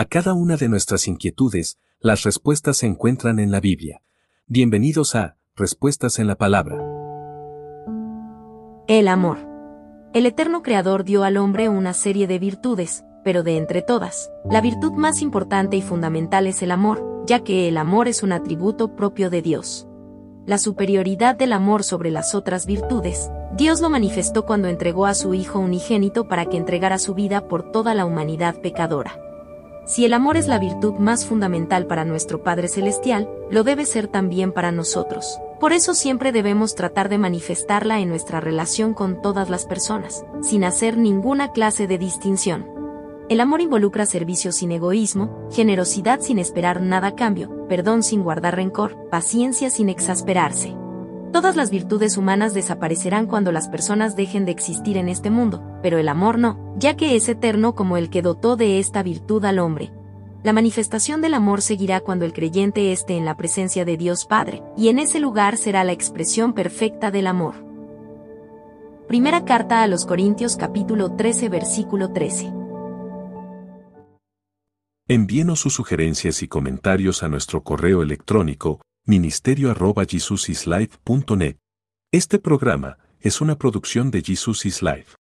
A cada una de nuestras inquietudes, las respuestas se encuentran en la Biblia. Bienvenidos a Respuestas en la Palabra. El amor. El eterno Creador dio al hombre una serie de virtudes, pero de entre todas, la virtud más importante y fundamental es el amor, ya que el amor es un atributo propio de Dios. La superioridad del amor sobre las otras virtudes, Dios lo manifestó cuando entregó a su Hijo unigénito para que entregara su vida por toda la humanidad pecadora. Si el amor es la virtud más fundamental para nuestro Padre Celestial, lo debe ser también para nosotros. Por eso siempre debemos tratar de manifestarla en nuestra relación con todas las personas, sin hacer ninguna clase de distinción. El amor involucra servicio sin egoísmo, generosidad sin esperar nada a cambio, perdón sin guardar rencor, paciencia sin exasperarse. Todas las virtudes humanas desaparecerán cuando las personas dejen de existir en este mundo, pero el amor no, ya que es eterno como el que dotó de esta virtud al hombre. La manifestación del amor seguirá cuando el creyente esté en la presencia de Dios Padre, y en ese lugar será la expresión perfecta del amor. Primera carta a los Corintios capítulo 13 versículo 13. Envíenos sus sugerencias y comentarios a nuestro correo electrónico ministerio.jesusislife.net. Este programa es una producción de Jesus is Life.